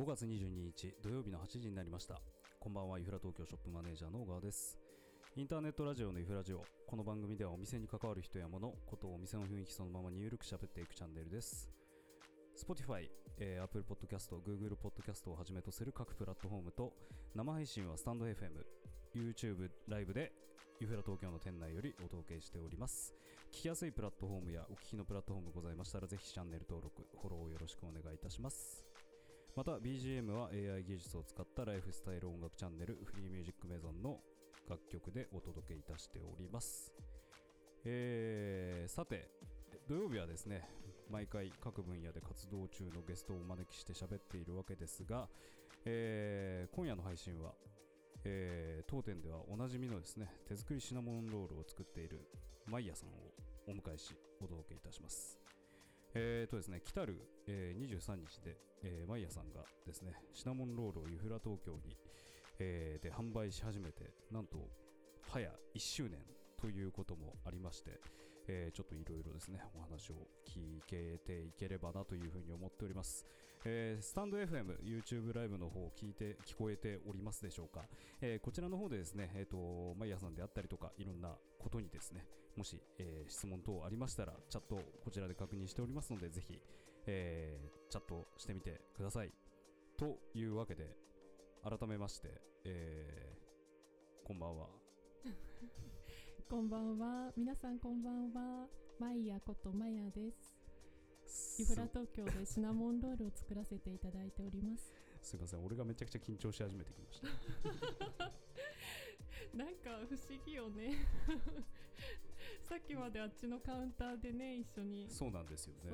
5月22日土曜日の8時になりました。こんばんはイフラ東京ショップマネージャーの小川です。インターネットラジオのイフラジオ。この番組ではお店に関わる人や物ことをお店の雰囲気そのままにゆるく喋っていくチャンネルです。Spotify、えー、Apple Podcast、Google Podcast をはじめとする各プラットフォームと生配信はスタンド FM、YouTube ライブでユフラ東京の店内よりお届けしております。聞きやすいプラットフォームやお聞きのプラットフォームございましたらぜひチャンネル登録フォローをよろしくお願いいたします。また BGM は AI 技術を使ったライフスタイル音楽チャンネルフリーミュージックメゾンの楽曲でお届けいたしております。えー、さて土曜日はですね毎回各分野で活動中のゲストをお招きして喋っているわけですが、えー、今夜の配信は、えー、当店ではおなじみのですね手作りシナモンロールを作っているマイヤさんをお迎えしお届けいたします。えーとですね、来たる、えー、23日で、えー、マイヤさんがですね、シナモンロールをユフラ東京に、えー、で販売し始めて、なんと、早1周年ということもありまして、えー、ちょっといろいろですね、お話を聞けていければなというふうに思っております。えー、スタンド FM、YouTube ライブの方聞いて、聞こえておりますでしょうか。えー、こちらの方でですね、えっ、と、マイヤさんであったりとか、いろんなことにですね、もし、え質問等ありましたら、チャットこちらで確認しておりますので、ぜひ、えチャットしてみてください。というわけで、改めまして、えこんばんは。こんばんは。皆さんこんばんは。マイヤことマヤです。ユフラ東京でシナモンロールを作らせていただいております。すいません俺がめちゃくちゃ緊張し始めてきました。なんか不思議よね。さっきまであっちのカウンターでね一緒にそうなんですよね。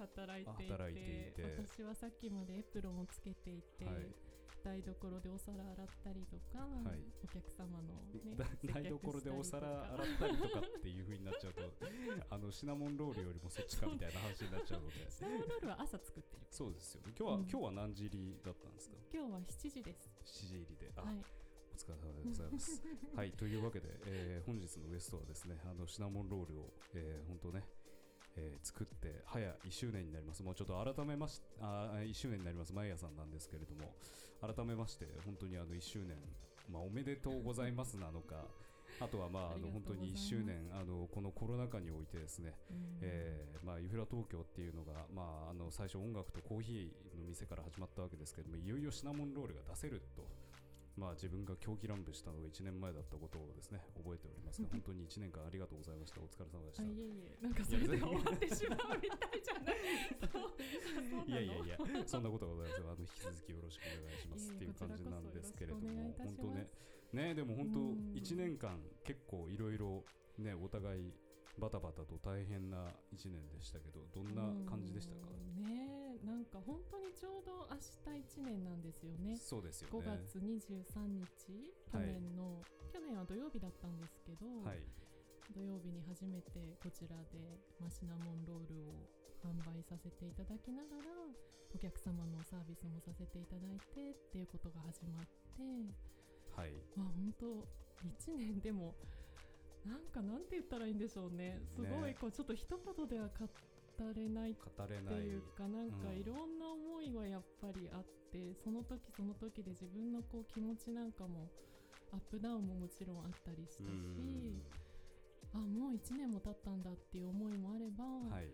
働いていて。私はさっきまでエプロンをつけていて、はい台所でお皿洗ったりとか、はい、お客様の、ね、台所でお皿洗ったりとかっていうふうになっちゃうと あのシナモンロールよりもそっちかみたいな話になっちゃうので。シナモンロールは朝作ってるそうですよ。今日は、うん、今日は何時入りだったんですか？今日は7時です。7時入りで。あ、はい。お疲れ様でございます。はい、というわけで、えー、本日のゲストはですね、あのシナモンロールを、えー、本当ね、えー、作って早1周年になります、もうちょっと改めましあ1周年になります、マイヤさんなんですけれども、改めまして、本当にあの1周年、まあ、おめでとうございますなのか、あとはまああの本当に1周年あのこのコロナ禍においてですね、えー、まあユフラ東京っていうのがまああの最初音楽とコーヒーの店から始まったわけですけれどもいよいよシナモンロールが出せるとまあ、自分が狂気乱舞したのが1年前だったことをですね覚えておりますが本当に1年間ありがとうございました。お疲れ様でした。いえいえなんかそれで終わってしまうみたいじゃない いやいやいやそんなことがございませんあの引き続きよろしくお願いしますっていう感じなんですけれども本当ね。ねでも本当1年間結構いろいろねお互いバタバタと大変な1年でしたけどどんな感じでしたか？ねなんか本当にちょうど明日1年なんですよね。そうですよね。5月23日去年の、はい、去年は土曜日だったんですけど、はい、土曜日に初めてこちらで、まあ、シナモンロールを販売させていただきながらお客様のサービスもさせていただいてっていうことが始まってはい。まあ本当1年でもなんかなんて言ったらいいんでしょうね。すごいこうちょっと一言では語れないっていうかなんかいろんな思いはやっぱりあって、その時その時で自分のこう気持ちなんかもアップダウンももちろんあったりしたし、あもう1年も経ったんだっていう思いもあれば、はい。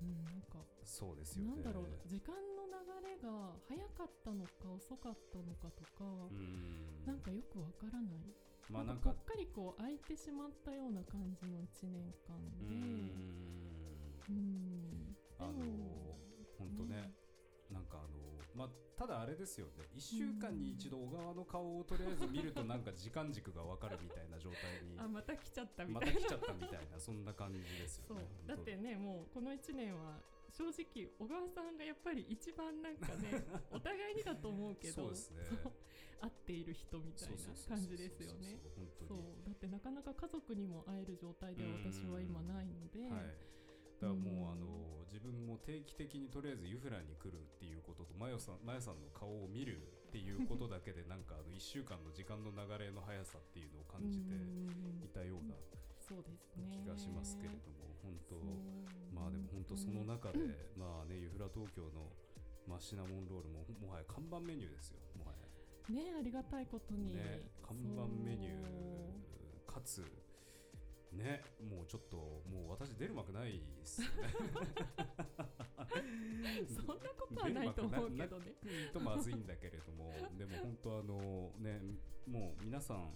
うん、なんかそうですよ、ね、なんだろう時間の流れが早かったのか遅かったのかとか、ん。なんかよくわからない。まあなんかぽっかりこう空いてしまったような感じの1年間でうんあの本当ね、ね。なんかあのまあ、ただあれですよね。1週間に一度小川の顔をとりあえず見るとなんか時間軸が分かるみたいな状態にあまた来ちゃったみたいな。また来ちゃったみたいな そんな感じですよねだってねもうこの1年は正直小川さんがやっぱり一番なんかね お互いにだと思うけどそうですね。合っている人みたいな感じですよね。そう。だってなかなか家族にも会える状態では私は今ないので、はいだからもう、あの自分も定期的にとりあえずユフラに来るっていうこととマヨさんマヨさんの顔を見るっていうことだけで なんかあの1週間の時間の流れの速さっていうのを感じていたような気がしますけれども本当。まあでも本当その中でまあねユフラ東京のまあ、シナモンロールももはや看板メニューですよもはや。ねありがたいことに、ね、看板メニューかつねもうちょっともう私出る幕ないっすよね。そんなことはないと思うけどね。とまずいんだけれどもでも本当あのねもう皆さん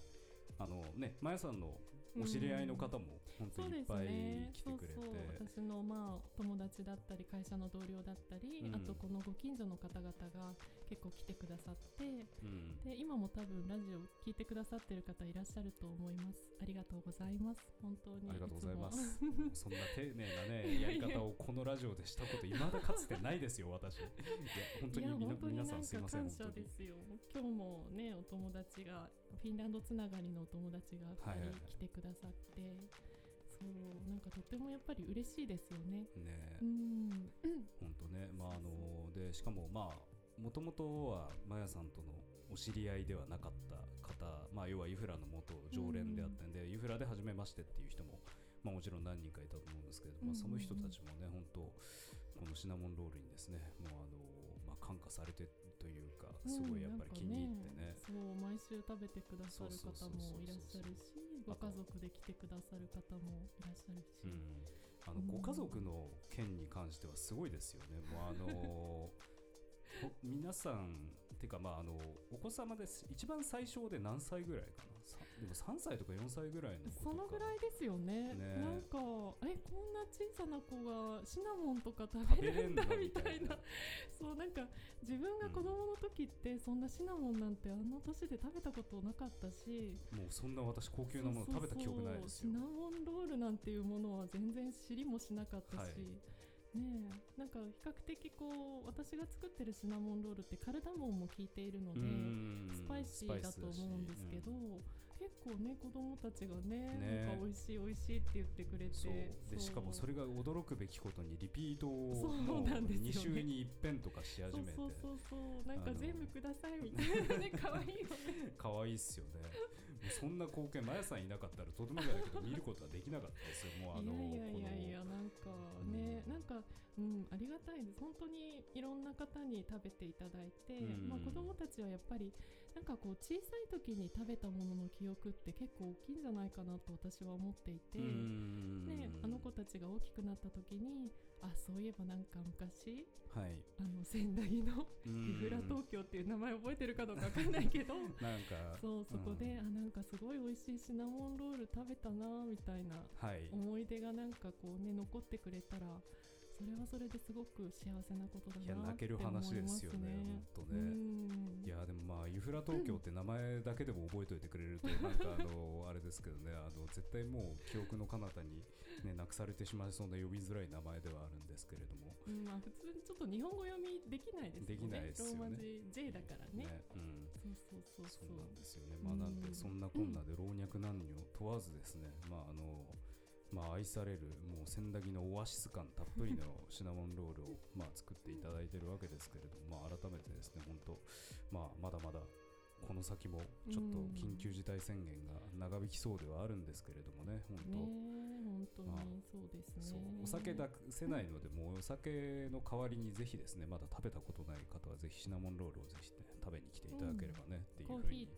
あのねまやさんのお知り合いの方も本当にいっぱい来てくれて、そう私のまあ友達だったり会社の同僚だったり、うん、あとこのご近所の方々が結構来てくださって、うん、で今も多分ラジオ聞いてくださってる方いらっしゃると思います。ありがとうございます。本当に。ありがとうございます。そんな丁寧なねやり方をこのラジオでしたこといまだかつてないですよ私。いや本当に皆さんすいません感謝ですよ。今日もねお友達がフィンランドつながりのお友達が2人来てくださって、はいはいはいそうなんかとてもやっぱり嬉しいですよね。ね。うん。本当ね、まああのでしかもまあもともとはマヤさんとのお知り合いではなかった方、まあ、要はユフラの元常連であったんで、ユフラで初めましてっていう人も、まあ、もちろん何人かいたと思うんですけれども、まあ、その人たちもね本当このシナモンロールにですねもうあの、まあ、感化されてというかすごいやっぱり気に入ってね,、そう毎週食べてくださる方もいらっしゃるしご家族で来てくださる方もいらっしゃるし、あのご家族の件に関してはすごいですよね、もうあの 皆さんていうかまああのお子様です。一番最小で何歳ぐらいかなでも3歳とか4歳ぐらいのそのぐらいですよね。ね。なんかえこんな小さな子がシナモンとか食べるんだみたいな。そうなんか自分が子供の時ってそんなシナモンなんてあの年で食べたことなかったし。もうそんな私高級なもの食べた記憶ないですよ。シナモンロールなんていうものは全然知りもしなかったし、はい。ねなんか比較的こう私が作ってるシナモンロールってカルダモンも効いているのでスパイシーだと思うんですけど、結構ね子供たちがねね。なんか美味しい美味しいって言ってくれてでしかもそれが驚くべきことにリピートをそうなんですよ、ね、2週に一遍とかし始めて。そうそうそうなんか全部くださいみたいなね 可愛いよね。可愛いっすよね そんな光景まやさんいなかったらとてもじゃないけど見ることはできなかったですよ。もうあのいやいやいやなんかね、うん、なんかうんありがたいです。本当にいろんな方に食べていただいて、うん、まあ子供たちはやっぱりなんかこう小さい時に食べたものの記憶って結構大きいんじゃないかなと私は思っていて、ね、あの子たちが大きくなった時にあそういえばなんか昔、はい、あの仙台のイフラ東京っていう名前覚えてるかどうか分かんないけど なんか。そうそこで、うん、あなんかすごい美味しいシナモンロール食べたなみたいな思い出がなんかこうね残ってくれたらそれはそれですごく幸せなことだなって思いや泣ける話ですよね本当ね。いやでもまあユフラ東京って名前だけでも覚えておいてくれると、なんかあのあれですけどね。あの絶対もう記憶の彼方にねなくされてしまいそうな呼びづらい名前ではあるんですけれども、うん、まあ普通にちょっと日本語読みできないですよね。できないですよね。ローマ字 J だからね、ね、うんそうそうそう。そうなんですよね。まあなんでそんなこんなで老若男女問わずですね。まああのまあ、愛されるもう千駄木のオアシス感たっぷりの シナモンロールをまあ作っていただいているわけですけれども、まあ、改めてですね本当、まあ、まだまだこの先もちょっと緊急事態宣言が長引きそうではあるんですけれどもね、本当、本当にそうですね、お酒出せないので、もうお酒の代わりにぜひですね、まだ食べたことない方はぜひシナモンロールをぜひ、ね、食べに来ていただければね、っていうふうに、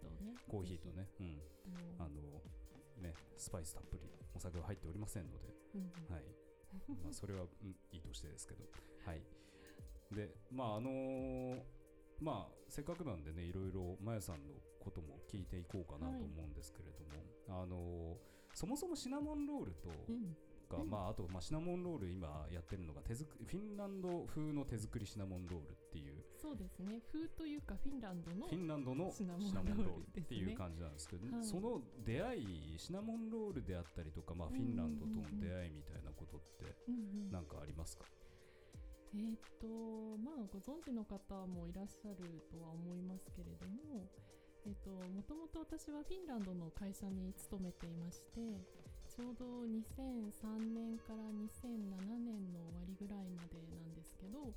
コーヒーとね、うん、あのね、スパイスたっぷりお酒は入っておりませんので、はい。まあ、それは、うん、いいとしてですけど、はい、でまああのー、まあせっかくなんでねいろいろまやさんのことも聞いていこうかなと思うんですけれども、はい、あのー、そもそもシナモンロールと、うん。か、まあ、あと、まあ、シナモンロール今やってるのが手作フィンランド風の手作りシナモンロールっていうそうですね。風というかフィンランドのフィンランドのシナモンロールっていう感じなんですけど、ねはい、その出会いシナモンロールであったりとか、まあ、フィンランドとの出会いみたいなことって何かありますか、えー、っとまあご存知の方もいらっしゃるとは思いますけれどもえっともともと私はフィンランドの会社に勤めていましてちょうど2003年から2007年の終わりぐらいまでなんですけど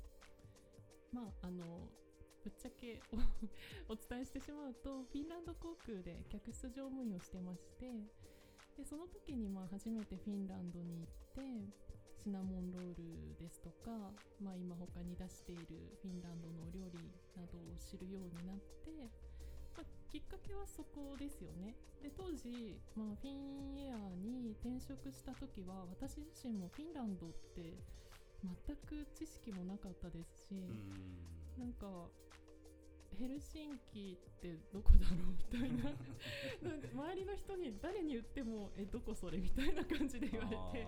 まああのぶっちゃけ お伝えしてしまうとフィンランド航空で客室乗務員をしてましてでその時にまあ初めてフィンランドに行ってシナモンロールですとか、まあ、今他に出しているフィンランドのお料理などを知るようになって、まあ、きっかけはそこですよね。で当時、まあ、フィンエアに転職した時は私自身もフィンランドって全く知識もなかったですし、なんかヘルシンキってどこだろうみたいな。周りの人に誰に言ってもえどこそれみたいな感じで言われて。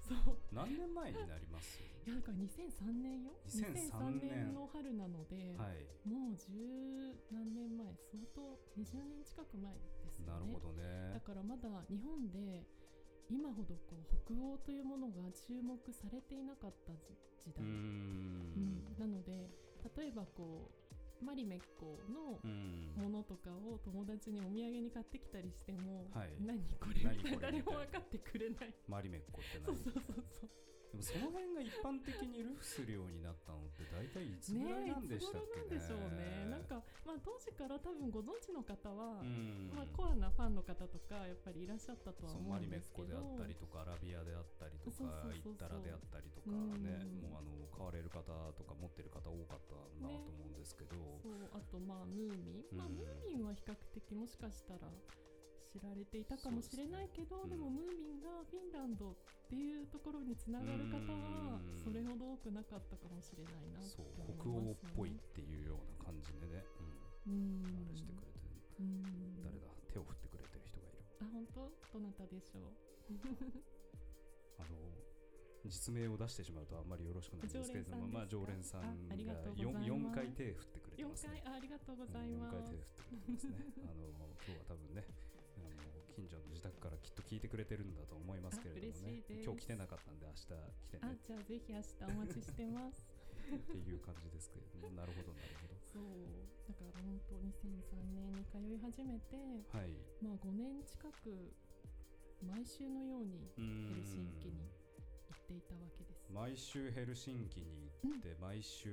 そう。何年前になります？いやだから2003年よ。2003年の春なので、はい、もう十何年前相当20年近く前ですよね。なるほどね。だからまだ日本で今ほどこう北欧というものが注目されていなかった時代。うん、なので例えばこうマリメッコのものとかを友達にお土産に買ってきたりしても、はい、何これ誰も分かってくれない。マリメッコって何？そうそうそうそうでもその辺が一般的にルフするようになったのって大体いつぐらいなんでしたっけね。ねなんでしょうね。なんかまあ当時から多分ご存知の方は、まあコアなファンの方とかやっぱりいらっしゃったとは思うんですけど。マリメッコであったりとかアラビアであったりとかイッタラであったりとかね、もうあの買われる方とか持ってる方多かったなと思うんですけど。ね、そうあとまあムーミン、まあムーミンは比較的もしかしたら。知られていたかもしれないけどで、もムーミンがフィンランドっていうところにつながる方はそれほど多くなかったかもしれないなと思います、ね、北欧っぽいっていうような感じでね、うん、あれしてくれて誰だ？手を振ってくれてる人がいる。あ本当？どなたでしょう？あの実名を出してしまうとあんまりよろしくないんですけれども、まあ、常連さんが 4, 4回手振ってくれてますね。ありがとうございます。4回手振ってくれてますね。あの今日は多分ね、近所の自宅からきっと聞いてくれてるんだと思いますけれどもね。今日来てなかったんで明日来てね。あじゃあぜひ明日お待ちしてます。っていう感じですけれども。なるほどなるほど。そうだから本当2003年に通い始めて、はい、まあ5年近く毎週のようにヘルシンキに行っていたわけです。毎週ヘルシンキに行って、毎週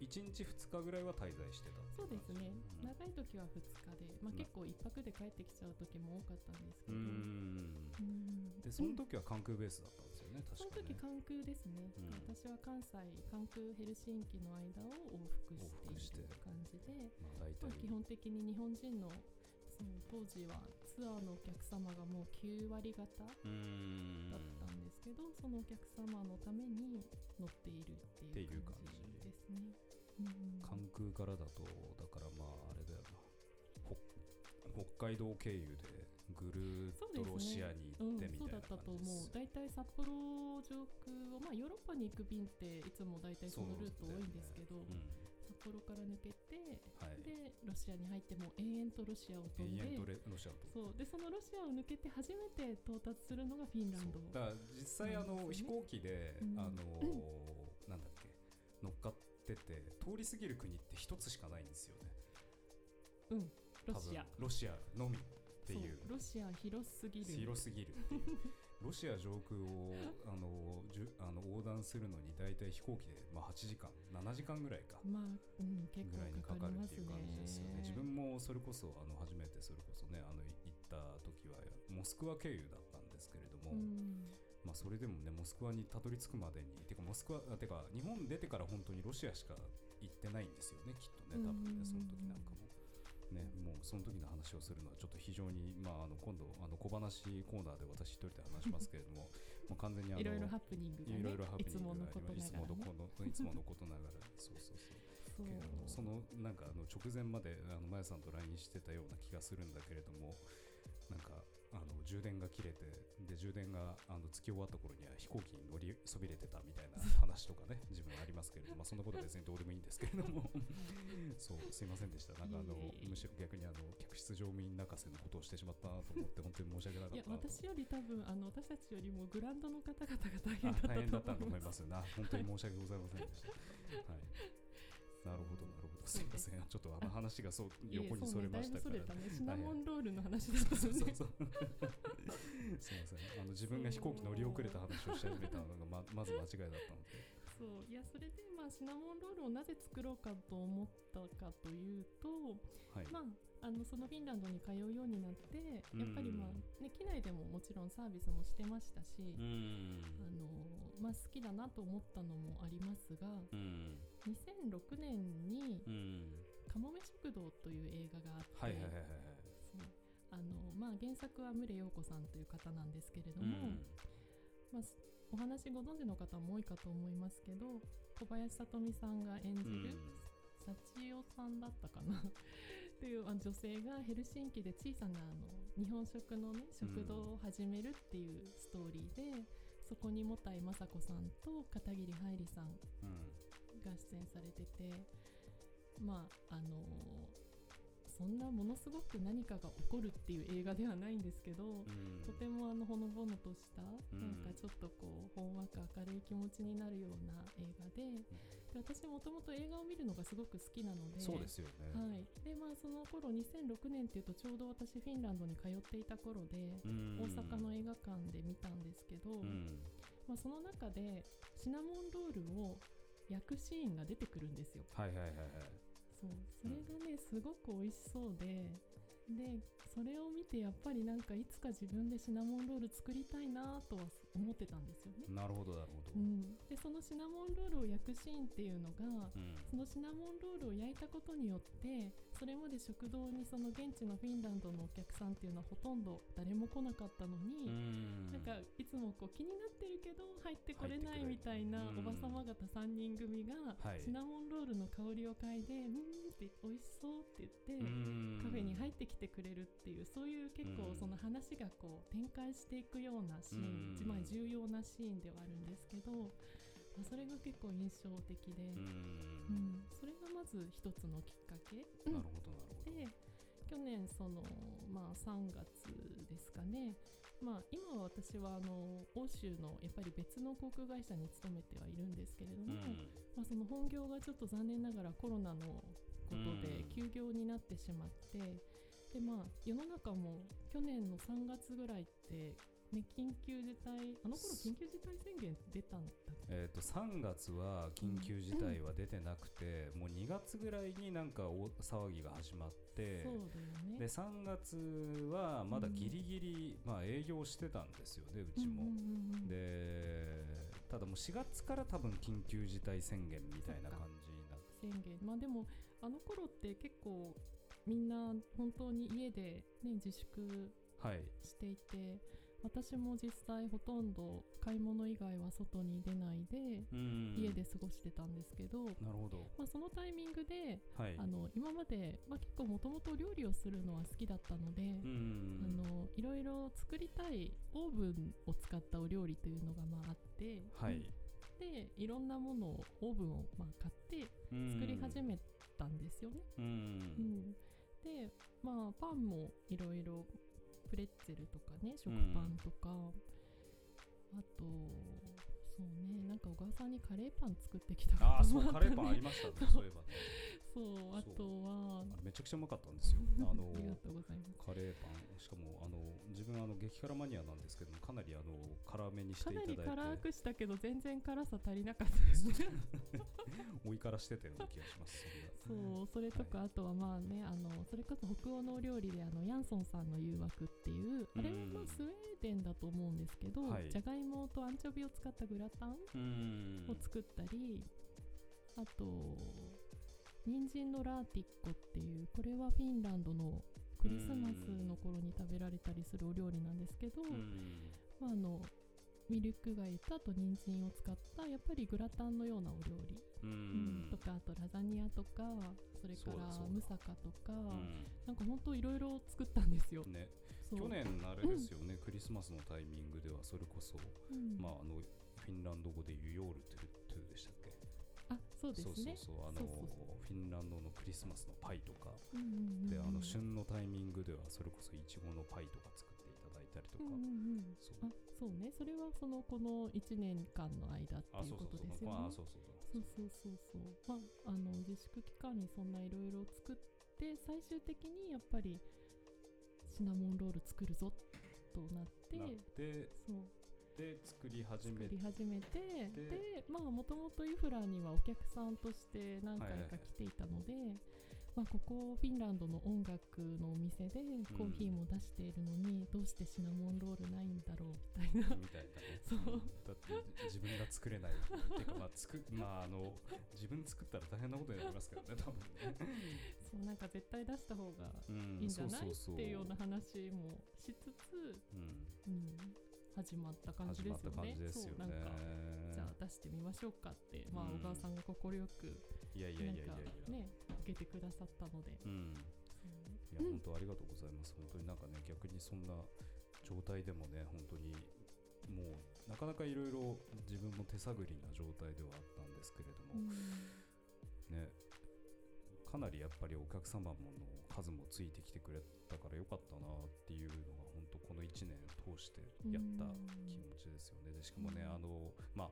1日2日ぐらいは滞在してたそうですね、うん、長い時は2日で、まあ、結構1泊で帰ってきちゃう時も多かったんですけど。でその時は関空ベースだったんですよね、確かその時関空ですね、うん、私は関西関空ヘルシンキの間を往復している感じで、まあ、まあ、基本的に日本人のその当時はツアーのお客様がもう9割方だったんですけどそのお客様のために乗っているっていう感じですね。関空からだとだからまああれだよな。北海道経由でぐるっとロシアに行ってみたいな感じです、そうだったと思う大体札幌上空をまあヨーロッパに行く便っていつも大体そのルート多いんですけど、ね。うん、札幌から抜けて、はい、でロシアに入っても延々とロシアを飛んで延々とロシアをそう。でそのロシアを抜けて初めて到達するのがフィンランド。だから実際あの、飛行機で、うん、あの、うん、なんだっけ乗っかってて通り過ぎる国って一つしかないんですよね。うんロシア。ロシアのみっていう。ロシア広すぎる。広すぎるっていう。ロシア上空をあのじゅあの横断するのに大体飛行機で、まあ、8時間7時間ぐらいか、まあうん、結構ぐらいにかかるっていう感じですよね。自分もそれこそあの初めてそれこそねあの行った時はモスクワ経由だったんですけれども、うんまあ、それでもねモスクワにたどり着くまでにてかモスクワてか日本出てから本当にロシアしか行ってないんですよねきっとね多分ねその時なんかも。ね、もうその時の話をするのはちょっと非常に、まあ、あの今度あの小話コーナーで私一人で話しますけれども もう完全にあのいろいろハプニングが、ね、いろいろハプニングがいつものことながら、いつものことながら。そうそうそう。けれどもそのなんかあの直前まであのマヤさんと LINE してたような気がするんだけれどもなんかあの充電が切れてで充電があのつき終わった頃には飛行機に乗りそびれてたみたいな 話とかね自分はありますけれども、まあ、そんなことは別にどうでもいいんですけれども。そうすいませんでした。なんかあのむしろ逆にあの客室乗務員泣かせのことをしてしまったなと思って本当に申し訳なかった私より多分あの私たちよりもグランドの方々が大変だった大変だったと思いますな本当に申し訳ございませんでした。はい。なるほどなるほどすいません。ちょっとあの話がそう横にそれましたから、ね、シナモンロールの話だったのねすいません。あの自分が飛行機乗り遅れた話をし始めたのがま まず間違いだったので。そう。いやそれでまあシナモンロールをなぜ作ろうかと思ったかというと、はい、まああのそのフィンランドに通うようになってやっぱり、まあね、機内でももちろんサービスもしてましたし、あのまあ、好きだなと思ったのもありますが、2006年に「かもめ食堂」という映画があって、原作は牟礼陽子さんという方なんですけれども、まあ、お話ご存知の方も多いかと思いますけど小林聡美さんが演じる、幸代さんだったかな？という女性がヘルシンキで小さなあの日本食のね食堂を始めるっていうストーリーで、そこにもたい雅子さんと片桐はいりさんが出演されてて、まああのそんなものすごく何かが起こるっていう映画ではないんですけど、うん、とてもあのほのぼのとした、うん、なんかちょっとこうほんわか明るい気持ちになるような映画でうん、で私もともと映画を見るのがすごく好きなのでそうですよね、はい、でまあその頃2006年っていうとちょうど私フィンランドに通っていた頃で、大阪の映画館で見たんですけど、まあ、その中でシナモンロールを焼くシーンが出てくるんですよ。はいはいはいはい。そう。それがねすごく美味しそうで。でそれを見てやっぱりなんかいつか自分でシナモンロール作りたいなとは思ってたんですよね。なるほどなるほど。うん、でそのシナモンロールを焼くシーンっていうのが、うん、そのシナモンロールを焼いたことによってそれまで食堂にその現地のフィンランドのお客さんっていうのはほとんど誰も来なかったのに、ん。なんかいつもこう気になってるけど入ってこれないみたいなおばさま方3人組がシナモンロールの香りを嗅いで「うん」って美味しそうって言ってカフェに入ってきてくれるっていうそういう結構その話がこう展開していくようなシーン、まあ、重要なシーンではあるんですけど、まあ、それが結構印象的で、うん、それがまず一つのきっかけ。なるほどなるほど。で去年その、まあ、3月ですかね、まあ、今は私はあの欧州のやっぱり別の航空会社に勤めてはいるんですけれども、うん、まあ、その本業がちょっと残念ながらコロナのことで休業になってしまって、でまあ世の中も去年の3月ぐらいってね、緊急事態あの頃緊急事態宣言出たんだえーと、3月は緊急事態は出てなくて、うん、もう2月ぐらいになんか大騒ぎが始まってそうだよ、ね、で3月はまだギリギリ、うん、まあ、営業してたんですよねうちも、うんうんうんうん、でただもう4月から多分緊急事態宣言みたいな感じになって。宣言。まあでもあの頃って結構みんな本当に家で、ね、自粛していて、はい私も実際ほとんど買い物以外は外に出ないで家で過ごしてたんですけどなるほど、まあ、そのタイミングで、はい、あの今まで、まあ、結構もともと料理をするのは好きだったのであのいろいろ作りたいオーブンを使ったお料理というのがまああって、はい、でいろんなものをオーブンをまあ買って作り始めたんですよね。うん、でまあパンもいろいろプレッツェルとかね食パンとか、あとそうねなんか小川さんにカレーパン作ってきたああそうカレーパンありましたねそういえばね そうあとは。めちゃくちゃうまかったんですよ。あのありがとうございます。カレーパン。しかもあの自分あの激辛マニアなんですけどかなりあの辛めにしていただいて。かなり辛くしたけど全然辛さ足りなかったです。ね追い辛してたような気がしますそうそれとか、はい、あとはまあねあのそれこそ北欧のお料理であのヤンソンさんの誘惑っていうあれはまあスウェーデンだと思うんですけど、はい、じゃがいもとアンチョビを使ったグラタンを作ったりあと人参のラーティッコっていうこれはフィンランドのクリスマスの頃に食べられたりするお料理なんですけど、まあ、あのミルク貝とあと人参を使ったやっぱりグラタンのようなお料理、うん、とかあとラザニアとかそれからムサカとか、なんか本当いろいろ作ったんですよ。ね、去年あれですよね、うん、クリスマスのタイミングではそれこそ、うん、まああのフィンランド語でユヨールトゥトゥでしたそうですね。そうそうそう。あのフィンランドのクリスマスのパイとか、であの旬のタイミングではそれこそいちごのパイとか作っていただいたりとか、うんうん、そう。あそうね。それはそのこの1年間の間っていうことですよね。そうそう。そうそうそう。まああの自粛期間にそんないろいろ作って最終的にやっぱりシナモンロール作るぞとなってなってそうで作り始めて。始めてでまあもともとユフラにはお客さんとして何回か来ていたので、はいはい、まあ、ここフィンランドの音楽のお店でコーヒーも出しているのに、どうしてシナモンロールないんだろうみたいな。みたいなねそう。だって自分が作れない。っ ていうかまあ作まああの自分作ったら大変なことになりますからね多分ね。そうなんか絶対出した方がうんいいんじゃない？そうそうそう。っていうような話もしつつ、うん。うん、始まった感じ始ですよね。ですよそうなんかねじゃあ出してみましょうかって、まあ、うん。小川さんが快くいやいやないんかやいや。いやね受けてくださったので、うん。いや、本当ありがとうございます。本当になんかね、逆にそんな状態でもね、本当にもう、なかなかいろいろ自分も手探りな状態ではあったんですけれども、うん。ね、かなりやっぱりお客様もの数もついてきてくれたからよかったなっていうのが、この1年を通してやった気持ちですよね。でしかもね、うんあの、まあ、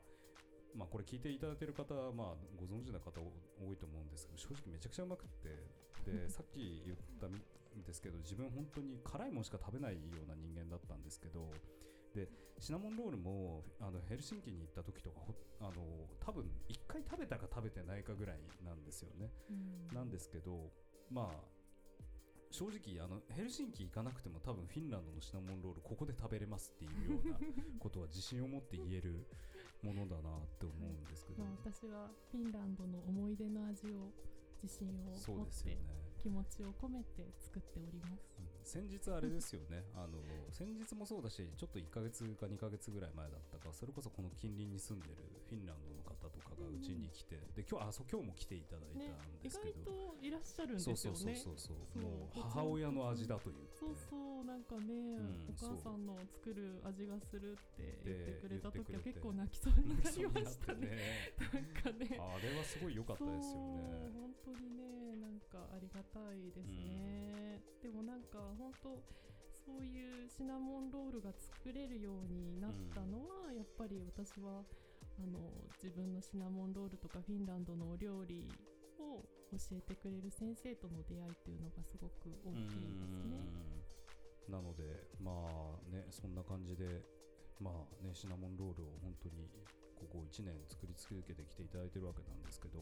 まあ、これ聞いていただいてる方は、まあ、ご存知な方多いと思うんですけど正直めちゃくちゃうまくってで さっき言ったんですけど自分本当に辛いものしか食べないような人間だったんですけどでシナモンロールもあのヘルシンキに行った時とかほあの多分1回食べたか食べてないかぐらいなんですよね。うんなんですけどまあ正直あのヘルシンキ行かなくても多分フィンランドのシナモンロールここで食べれますっていうようなことは自信を持って言えるものだなって思うんですけど、まあ、私はフィンランドの思い出の味を自信を持ってね。気持ちを込めて作っております。うん先日あれですよね、あの先日もそうだし、ちょっと1ヶ月か2ヶ月ぐらい前だったか、それこそこの近隣に住んでるフィンランドの方とかがうちに来て、で今日あそう今日も来ていただいねたん、で意すけ外ど、といらっしゃるんですそうそうよね。そうそうそう、そう。もう母親の味だと言って、そうそうなんかね、んお母さんの作る味がするって言ってくれた時は結構泣きそうになりましたね。ね、なんかね。あれはすごい良かったですよね。本当にねなんかありがたいですね、でもなんか本当そういうシナモンロールが作れるようになったのは、やっぱり私はあの自分のシナモンロールとかフィンランドのお料理を教えてくれる先生との出会いっていうのがすごく大きいですね。なのでまあねそんな感じでまあねシナモンロールを本当にここ1年作り続けてきていただいてるわけなんですけど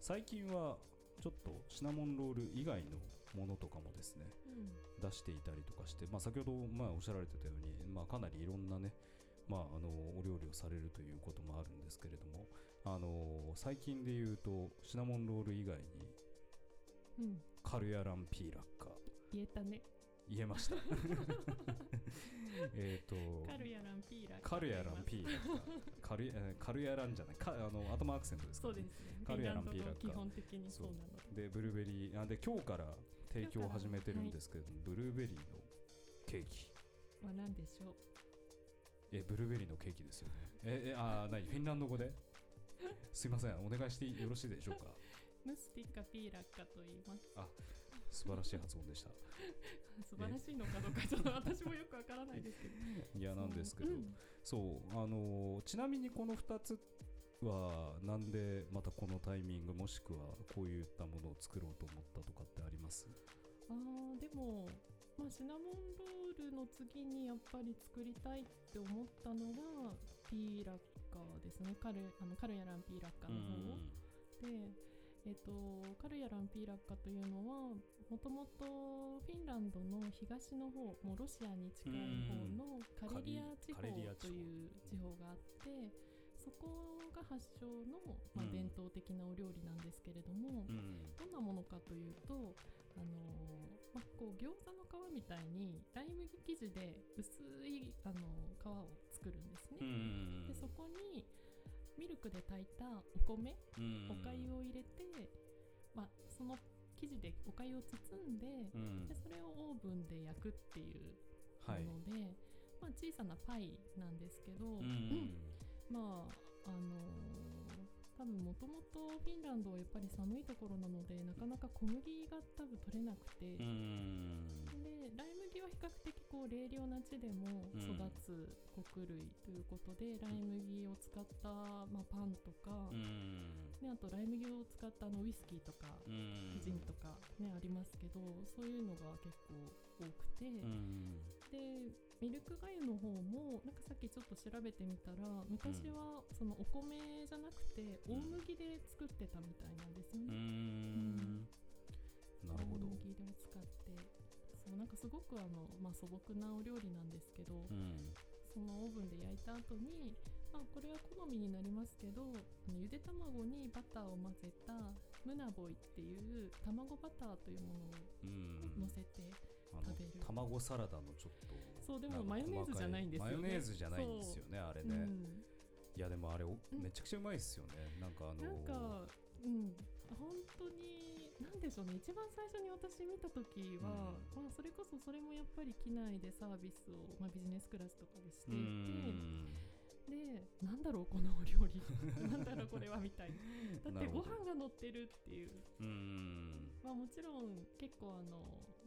最近はちょっとシナモンロール以外のものとかもですねうん出していたりとかして、まあ、先ほどまあおっしゃられてたように、まあ、かなりいろんなねまあ、あのお料理をされるということもあるんですけれどもあの最近で言うとシナモンロール以外にうん、カルヤランピーラッカ言えたね。言えました えっとカルヤランピーラー。カルヤランピーラッカカルえーカルヤランじゃないかあの頭アクセントですかねそうですね。カルヤランピーラーかフィンランド語基本的にそうなので。でブルーベリーあで今日から提供を始めてるんですけれども、ブルーベリーのケーキ。は何でしょう？えブルーベリーのケーキですよね。ええあー何？フィンランド語で？すいません。お願いしてよろしいでしょうか？ムスティッカピーラッカと言います。素晴らしい発音でした。素晴らしいのかどうかちょっと私もよくわからないですけど。いやなんですけど、うん。そうあのーちなみにこの2つはなんでまたこのタイミングもしくはこういったものを作ろうと思ったとかってあります？あ、シナモンロールの次にやっぱり作りたいって思ったのがピーラッカーですね。カルあのカルヤランピーラッカーの方。で、えっとカルヤランピーラッカというのはもともとフィンランドの東の方もうロシアに近い方のカレリア地方カレリア地方という地方があってそこが発祥の、まあうん。伝統的なお料理なんですけれども、うん。どんなものかというと、あのーまあ、こう餃子の皮みたいにライ麦生地で薄い、あのー皮を作るんですね。うんでそこにミルクで炊いたお米、うんお粥を入れて、まあ、その生地でお粥を包んでうん。でそれをオーブンで焼くっていうはいもので、まあ、小さなパイなんですけど、うん。まああのー多分もともとフィンランドはやっぱり寒いところなのでなかなか小麦が多分取れなくて、うん。でライ麦は比較的こう冷涼な地でも育つ穀類ということで、ライ麦を使った、まあ、パンとか、うん。ね、あとライ麦を使ったあのウイスキーとか、うん。ジンとか、ね、ありますけどそういうのが結構多くて、うんでミルクがゆの方もなんかさっきちょっと調べてみたら昔はそのお米じゃなくて大麦で作ってたみたいなんですようね。ん。なるほど。小麦を使って。そうなんかすごくあの、まあ、素朴なお料理なんですけど、うん。そのオーブンで焼いた後にまあこれは好みになりますけどゆで卵にバターを混ぜたムナボイっていう卵バターというものをうん。乗せて、卵サラダのちょっとそうでもマヨネーズじゃないんですよね。マヨネーズじゃないんですよねあれね、うん。いやでもあれおめちゃくちゃうまいっすよね。なんかあのなんか、うん、本当に、なんでしょうね、一番最初に私見た時は、まあ、それこそそれもやっぱり機内でサービスを、まあ、ビジネスクラスとかでしてういん。て、で、なんだろう、このお料理、なんだろう、これはみたいな。だって、ご飯が乗ってるっていう、うん。まあ、もちろん結構あの、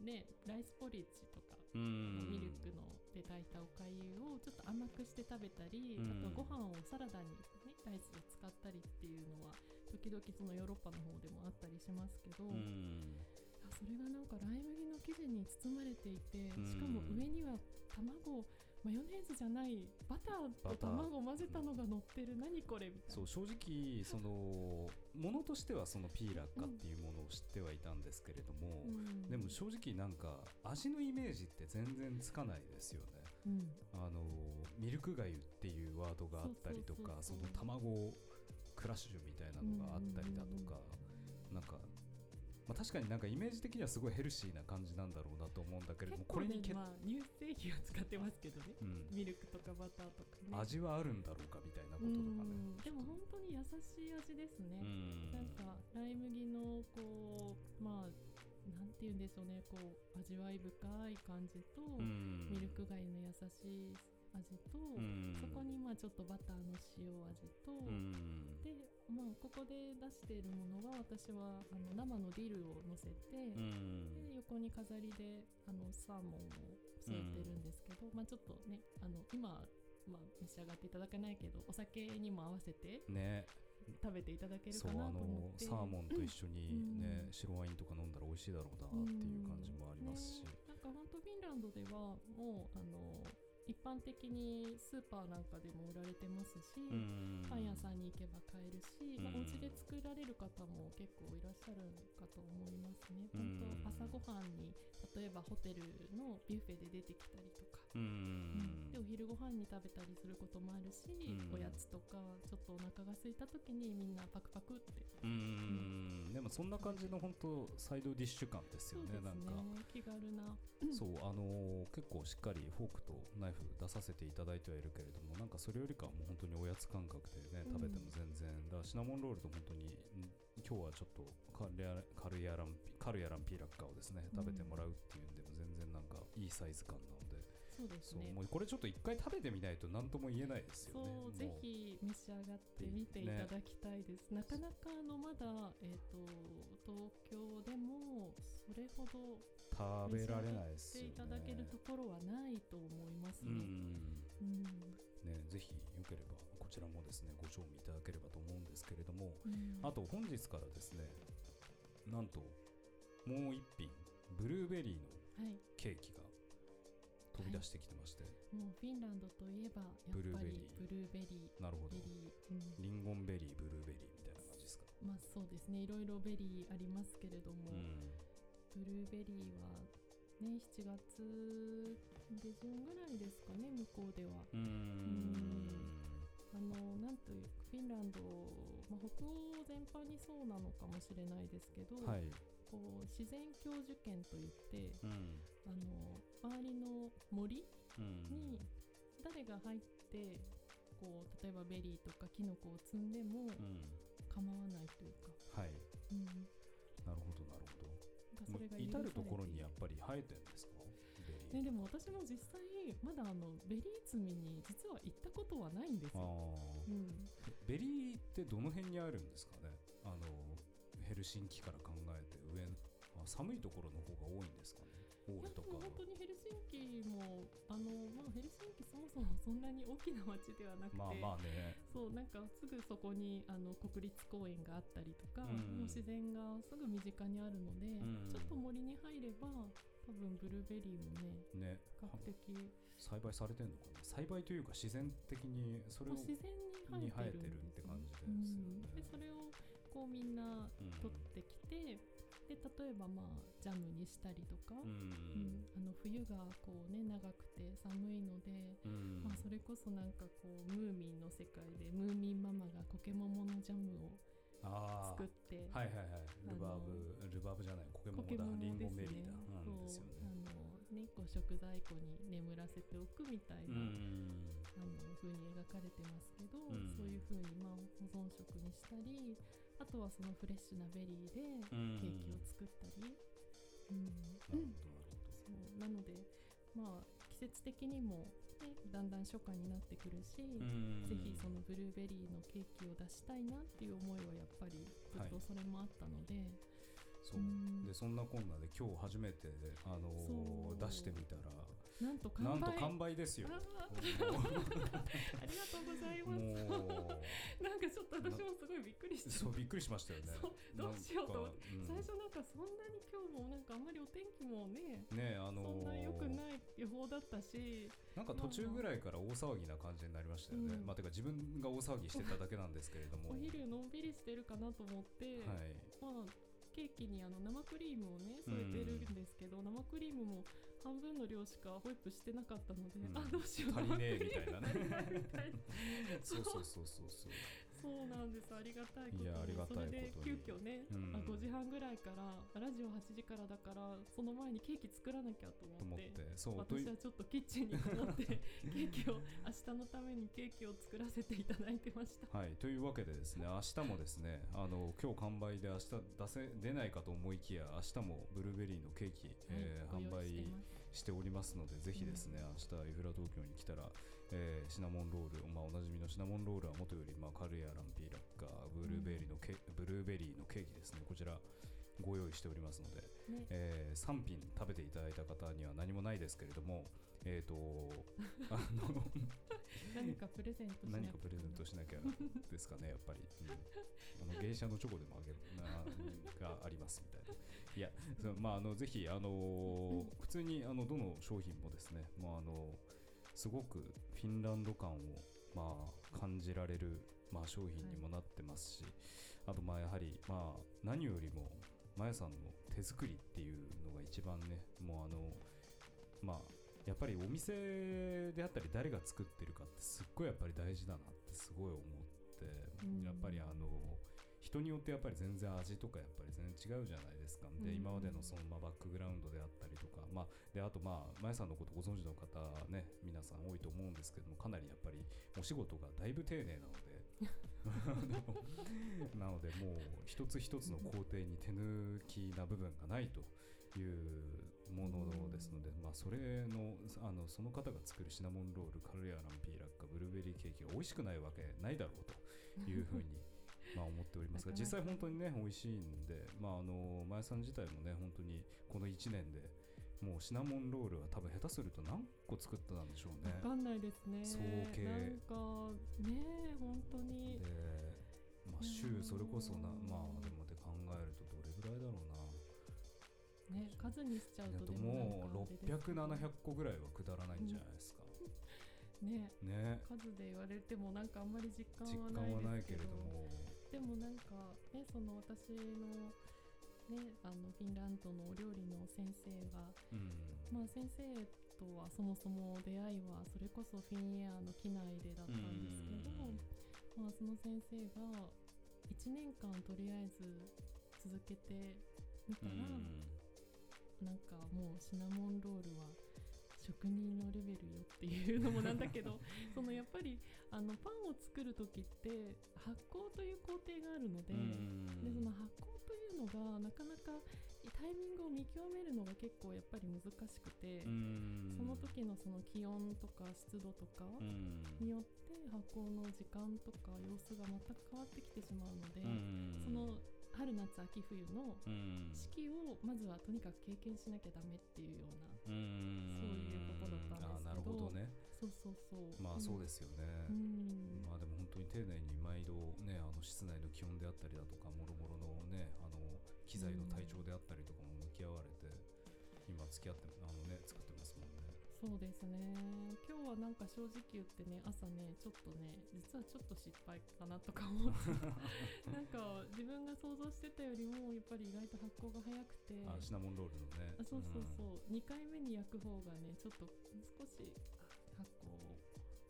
ね、ライスポリッジとか、うん。ミルクので炊いたおかゆをちょっと甘くして食べたり、うん。あとご飯をサラダに、ね、ライスを使ったりっていうのは時々そのヨーロッパの方でもあったりしますけど、それがなんかライ麦の生地に包まれていてうん。しかも上には卵マヨネーズじゃないバターと卵を混ぜたのが乗ってる。何これ？みたいな。そう正直そのものとしてはそのピーラッカっていうものを知ってはいたんですけれども、うん。でも正直なんか味のイメージって全然つかないですよね。うん。あのミルクがゆっていうワードがあったりとかその卵クラッシュみたいなのがあったりだとか、なんか、まあ、確かになんかイメージ的にはすごいヘルシーな感じなんだろうなと思うんだけれどもこれにけ、まあ、乳製品を使ってますけどね。うん、ミルクとかバターとかね。味はあるんだろうかみたいなこととかねうん。でも本当に優しい味ですね、うん。なんかライ麦のこうまあなんて言うんでしょうね。こう味わい深い感じと、うん。ミルクがゆの優しい味と、うん。そこにまあちょっとバターの塩味と、うん。でまあここで出しているものは私はあの生のディルを乗せて、うん。で横に飾りであのサーモンを添えてるんですけど、まあちょっとねあの今まあ、召し上がっていただけないけどお酒にも合わせてね。食べていただけるかなと思のって。サーモンと一緒にね、うん。白ワインとか飲んだら美味しいだろうなっていう感じもありますし、ね。なんか本当フィンランドではもうあの一般的にスーパーなんかでも売られてますし、うん。パン屋さんに行けば買えるし、まあ、うん。お家で作られる方も結構しゃるかと思いますね。うん。本当朝ごはんに例えばホテルのビュッフェで出てきたりとか、うん。でお昼ご飯に食べたりすることもあるし、うん。おやつとかちょっとお腹が空いた時にみんなパクパクって。うん。でもそんな感じの本当サイドディッシュ感ですよねね。なんか。気軽な。そうあのー結構しっかりフォークとナイフ出させていただいてはいるけれどもなんかそれよりかはもう本当におやつ感覚でねうん。食べても全然、だからシナモンロールと本当にん今日はちょっとカルヤカルヤランピカルヤランピーラッカをですね食べてもらうっていうんでも全然なんかいいサイズ感なので、そうですね。もうこれちょっと一回食べてみないと何とも言えないですよね。そうぜひ召し上がってみていただきたいです、なかなかあのまだ、えー、と東京でもそれほど食べられないですよね。いただけるところはないと思いますね。うん。うん。ね、ぜひよければこちらもですねご賞味いただければと思うんですけれども、うん。あと本日からですねなんともう一品ブルーベリーのはい、ケーキが飛び出してきてまして、もうフィンランドといえばやっぱブルーベリりー。ブルーベリー。なるほど。うん。リリンゴンベリーブルーベリーみたいな感じですか、まあそうですね。いろいろベリーありますけれども、うん。ブルーベリーはね7月下旬ぐらいですかね向こうでは。うーんあのなんというかフィンランド、まあ、北欧全般にそうなのかもしれないですけど、はい、こう自然享受権といってうん。あの周りの森うん。に誰が入ってこう例えばベリーとかキノコを摘んでもうん。構わないというか、はい。うん、なるほどなるほど。もそれがもう至る所にやっぱり生えてるんですね、でも私も実際まだあのベリー摘みに実は行ったことはないんですあよ。ー。うん、ベリーってどの辺にあるんですかね？あのヘルシンキから考えて上あ寒いところの方が多いんですかね？オー本当にヘルシンキもあの、まあ、ヘルシンキそもそもそんなに大きな街ではなくて、まあまあね。そうなんかすぐそこにあの国立公園があったりとか、うんもう自然がすぐ身近にあるので、ん。ちょっと森に入れば多分ブルーベリーもねね。比較的栽培されてんのかな？栽培というか自然的にそれを自然に生えてるって感じですよね。うん。でそれをこうみんなうん取ってきて、で例えばまあジャムにしたりとか、うん、あの冬がこうね長くて寒いので、まあ、それこそなんかこうムーミンの世界でムーミンママがコケモモのジャムを作ってはいはいはい。ルバーブルバーブじゃないコケモモだ。リンゴベリーだ、うん、ですよね。あのねこう食材庫に眠らせておくみたいな、あの風に描かれてますけど、そういう風にまあ保存食にしたりあとはそのフレッシュなベリーでケーキを作ったり、うん。そうなのでまあ季節的にも、ね、だんだん初夏になってくるし、ぜひそのブルーベリーのケーキを出したいなっていう思いはやっぱりずっとそれもあったので。はいそうでそんなこんなで今日初めて、あのー、出してみたらなんと完売なんと完売ですよ。ありがとうございます。なんかちょっと私もすごいびっくりして。そうびっくりしましたよね。どうしようと、うん、最初なんかそんなに今日もなんかあんまりお天気もね、ねあのー、そんな良くない予報だったし、なんか途中ぐらいから大騒ぎな感じになりましたよね。まあてか自分が大騒ぎしてただけなんですけれども。お昼のんびりしてるかなと思って、はい、まあ。ケーキにあの生クリームをね添えてるんですけど、生クリームも半分の量しかホイップしてなかったので、うん、あどうしよう足りねえみたいなね。そうそうそうそうそうそうなんです。ありがたいことありがたいそれで急遽ね、うん、あ5時半ぐらいからラジオ8時からだからその前にケーキ作らなきゃと思ってそう私はちょっとキッチンにこもって ケーキを明日のためにケーキを作らせていただいてました。はいというわけでですね明日もですねあの今日完売で明日出せ出ないかと思いきや明日もブルーベリーのケーキ、はい、えー、販売しておりますのでぜひですね、うん、明日イフラ東京に来たらえー、シナモンロール、まあ、おなじみのシナモンロールはもとより、まあ、カルヤランピーラッカーブルーベリーのケ、ブルーベリーのケーキですね。こちらご用意しておりますので、ね。えー、3品食べていただいた方には何もないですけれども、えーと、あの 何かプレゼントしな何かプレゼントしなきゃですかねやっぱり、うん、あの芸者のチョコでもあげるながありますみたいな。いやまああのぜひあの普通にあのどの商品もですねまああのすごくフィンランド感をまあ感じられるまあ商品にもなってますし、あとまあやはりまあ何よりもまやさんの手作りっていうのが一番ねもうあのまあやっぱりお店であったり誰が作ってるかってすっごいやっぱり大事だなってすごい思って、やっぱりあの人によってやっぱり全然味とかやっぱり全然違うじゃないですか、で今までのそのまあバックグラウンドであったりとか、まあ、であとまあ、まやさんのことご存知の方ね、皆さん多いと思うんですけども、かなりやっぱりお仕事がだいぶ丁寧なので、なのでもう一つ一つの工程に手抜きな部分がないというものですので、まあ、それのあのその方が作るシナモンロールカルヤランピーラッカブルーベリーケーキが美味しくないわけないだろうというふうにまあ思っておりますが実際本当にね美味しいんで、まあ、あの前さん自体もね本当にこの1年でもうシナモンロールは多分下手すると何個作ったんでしょうね。分かんないですね。総計。なんかね本当に。で、まあ、週それこそなまあでもで考えるとどれぐらいだろうな。ね数にしちゃうともう600700個ぐらいはくだらないんじゃないですか、うん、ね。ね。数で言われてもなんかあんまり実感はないけれどもでもなんかねその私のねあのフィンランドのお料理の先生が、うん、まあ先生とはそもそも出会いはそれこそフィンエアの機内でだったんですけど、まあその先生が1年間とりあえず続けてみたら、なんかもうシナモンロールいうのもなんだけど そのやっぱりあのパンを作る時って発酵という工程があるのででその発酵というのがなかなかタイミングを見極めるのが結構やっぱり難しくてその時のその気温とか湿度とかによって発酵の時間とか様子が全く変わってきてしまうのでその春夏秋冬の四季をまずはとにかく経験しなきゃダメっていうようなそういうことだったんですけど。なるほどね。そうそうそう。まあそうですよね、まあでも本当に丁寧に毎度ねあの室内の気温であったりだとかもろもろのねあの機材の体調であったりとかも向き合われて、今付き合ってあのね作ってますもんねそうですね。今日はなんかか正直言ってね朝ねちょっとね実はちょっと失敗かなとか思って なんか自分が想像してたよりもやっぱり意外と発酵が早くてあシナモンロールのね。あそうそうそう、うん、2回目に焼く方がねちょっと少し発酵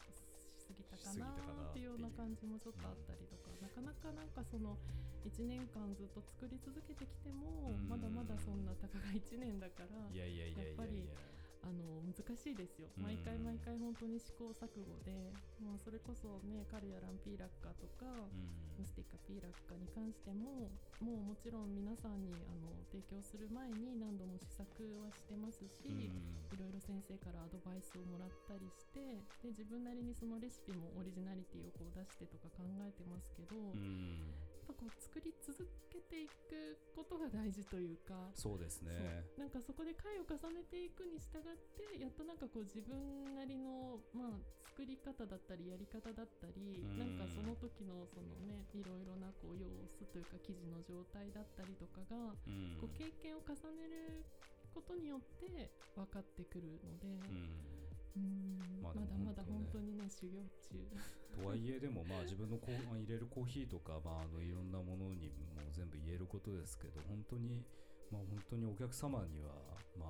しすぎたかなっていうような感じもちょっとあったりとか、うん、なかなかなんかその1年間ずっと作り続けてきても、まだまだそんなたかが1年だからやっぱり。あの難しいですよ、毎回毎回本当に試行錯誤で、まあ、それこそねカルヤランピーラッカとか、ムスティカピーラッカに関してももうもちろん皆さんにあの提供する前に何度も試作はしてますし、いろいろ先生からアドバイスをもらったりしてで自分なりにそのレシピもオリジナリティをこう出してとか考えてますけど、ぱこう作り続けていくことが大事というか。そうですね。なんかそこで回を重ねていくに従ってやっとなんかこう自分なりの、まあ、作り方だったりやり方だったり、ん、なんかその時のそのねいろいろなこう様子というか生地の状態だったりとかが、こう経験を重ねることによって分かってくるので。うんまあ、まだまだ本当にね修行中。とはいえでもまあ 自分のこう入れるコーヒーとか、まあ、あのいろんなものにも全部言えることですけど本当に、まあ、本当にお客様にはま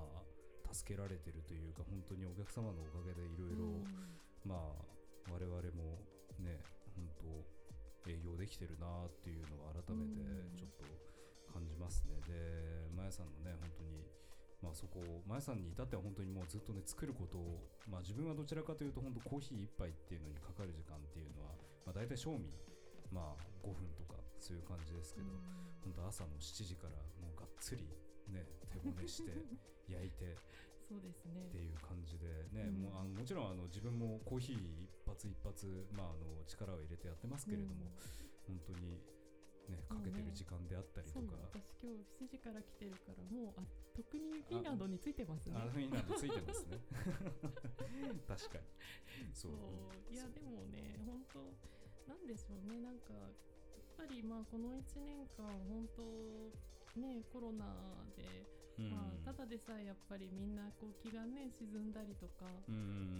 あ助けられてるというか本当にお客様のおかげでいろいろまあ我々もね本当営業できてるなっていうのを改めてちょっと感じますね。で、まやさんのね本当にまあ、そこ、まやさんに至っては本当にもうずっとね、作ることを、まあ、自分はどちらかというと、本当コーヒー1杯っていうのにかかる時間っていうのは、まあ、大体賞味、まあ、5分とか、そういう感じですけど、本当朝の7時からもうがっつり、ね、手ごねして、焼いて、そうですねっていう感じでね、うん、もうあのもちろんあの自分もコーヒー一発一発、まあ、あの力を入れてやってますけれども、うん、本当にね、かけてる時間であったりとか、ね、私今日7時から来てるからもうあ特にフィンランドについてますね。あフィンランドついてますね。確かに。そう。いやでもね本当なんでしょうね。なんかやっぱりまあこの1年間本当ねコロナでまあ、ただでさえやっぱりみんなこう気がね沈んだりとかあ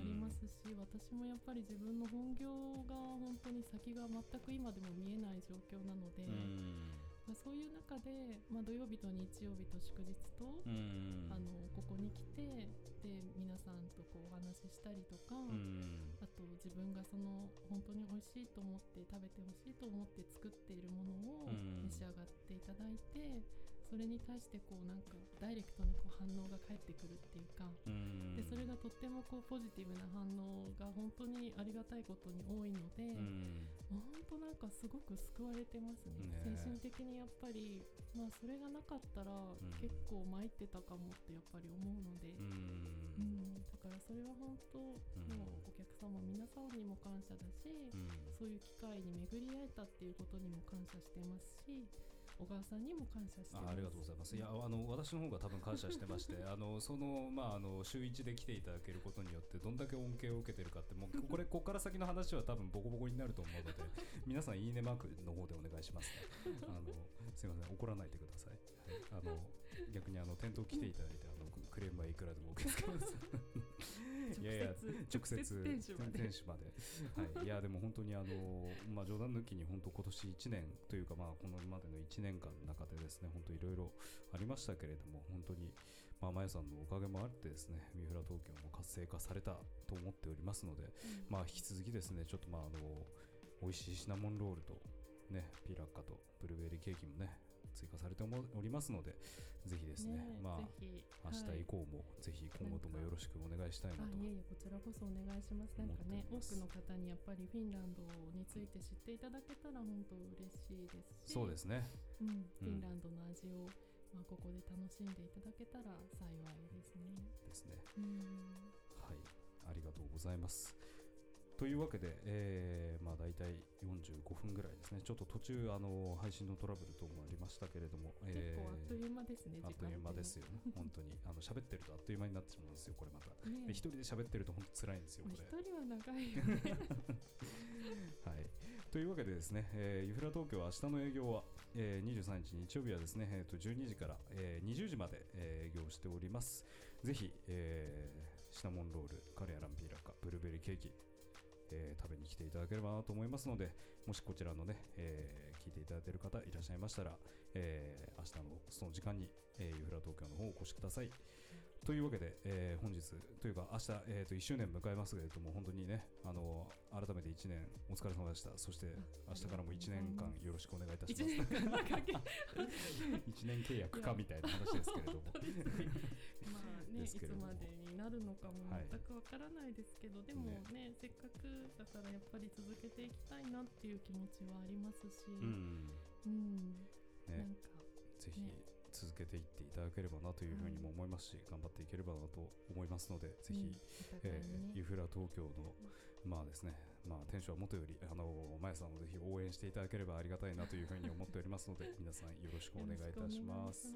りますし、私もやっぱり自分の本業が本当に先が全く今でも見えない状況なので、まあ、そういう中で、まあ、土曜日と日曜日と祝日と、あのここに来てで皆さんとこうお話ししたりとか、あと自分がその本当に美味しいと思って食べてほしいと思って作っているものを召し上がっていただいて。それに対してこうなんかダイレクトにこう反応が返ってくるっていうか、でそれがとってもこうポジティブな反応が本当にありがたいことに多いので、本当なんかすごく救われてますね、ね。精神的にやっぱり、まあ、それがなかったら結構参ってたかもってやっぱり思うので、うん、だからそれは本当、もうお客様皆さんにも感謝だし、そういう機会に巡り会えたっていうことにも感謝してますし。小川さんにも感謝してあありがとうございます。いやあの私の方が多分感謝してまして、あのそのまああの週一で来ていただけることによってどんだけ恩恵を受けてるかってもうこれここから先の話は多分ボコボコになると思うので、皆さんいいねマークの方でお願いしますね。あのすみません怒らないでください。あの逆にあの店頭来ていただいてクレームはいくらでも受け付けます。いやいや直接店主まで。はい、いや でも本当にあの、まあ、冗談抜きに本当今年1年というか、まあ、このまでの1年間の中でですね本当いろいろありましたけれども本当に、まあ、まやさんのおかげもあってですね三浦東京も活性化されたと思っておりますので、うん、まあ、引き続きですねちょっとまああの美味しいシナモンロールとねピラッカとブルーベリーケーキもね追加されておりますのでぜひですね、ねまあ、明日以降も、ぜひ今後ともよろしくお願いしたいなと。いえいえ、こちらこそお願いします。なんかね、多くの方にやっぱりフィンランドについて知っていただけたら本当嬉しいですし、そうですね。うん、フィンランドの味を、まあ、ここで楽しんでいただけたら幸いですね。ですね。はい、ありがとうございます。というわけで、えーまあ、大体45分ぐらいですね、ちょっと途中あの配信のトラブル等もありましたけれども、え構あっという間ですね、あっという間ですよね、本当に。あの喋ってるとあっという間になってしまうんですよ、これまた。ね、一人で喋ってると本当辛いんですよ、これ。一人は長いよね。はい、というわけでですね、えー、ユフラ東京は明日の営業は、えー、23日日曜日はですね、えー、と12時から、えー、20時まで、えー、営業しております。ぜひ、えーシナモンロールカレーアランピーラカブルーベリーケーキ、えー食べに来ていただければなと思いますのでもしこちらのね、えー聞いていただいている方いらっしゃいましたら、えー明日のその時間に、えーユーフラ東京の方お越しください。というわけで、えー本日というか明日、えー、と1周年迎えますけれども本当にねあの改めて1年お疲れ様でした。そして明日からも1年間よろしくお願いいたし一ます。年間なんか。け1年契約かみたいな話ですけれども。まあねいつ ですけれども。までになるのかもはい。全くわからないですけど、でもねせっかくだからやっぱり続けていきたいなっていう気持ちはありますし、うん。うん。なねんかぜひね続けていっていただければなというふうにも思いますし、頑張っていければなと思いますので、ぜひ、うんお互えーユーフラ東京の、まあですね、まあ、店主はもとより、あの、まやさんをぜひ応援していただければありがたいなというふうに思っておりますので、皆さんよろしくお願いいたします。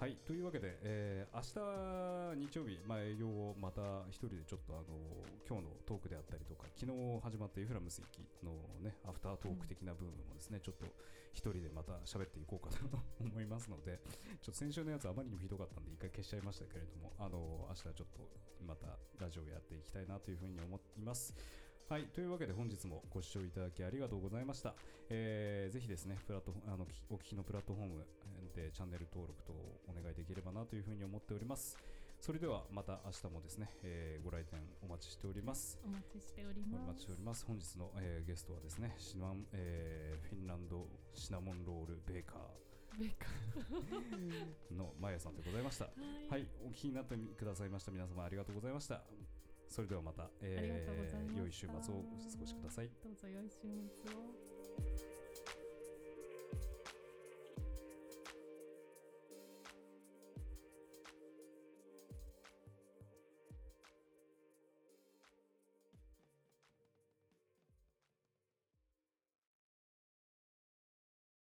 はい、というわけで、えー明日日曜日、まあ、営業をまた一人でちょっとあの今日のトークであったりとか昨日始まったユフラムス行きの、ね、アフタートーク的な部分もですね、ちょっと一人でまた喋っていこうかなと思いますのでちょっと先週のやつあまりにもひどかったんで一回消しちゃいましたけれどもあの明日ちょっとまたラジオやっていきたいなというふうに思います。はい、というわけで本日もご視聴いただきありがとうございました。えーぜひですね、プラットフォあのきお聞きのプラットフォームでチャンネル登録等をお願いできればなというふうに思っております。それではまた明日もですね、えーご来店お待ちしております。お待ちしておりおます。待ちしております。本日の、えーゲストはですね、シナモンえーフィンランドシナモンロールベーカベーカーのマヤさんでございました。ーはい、お聞きになってくださいました皆様ありがとうございました。それではまた、ありがとうございま良い週末をお過ごしください。どうぞ良い週末を。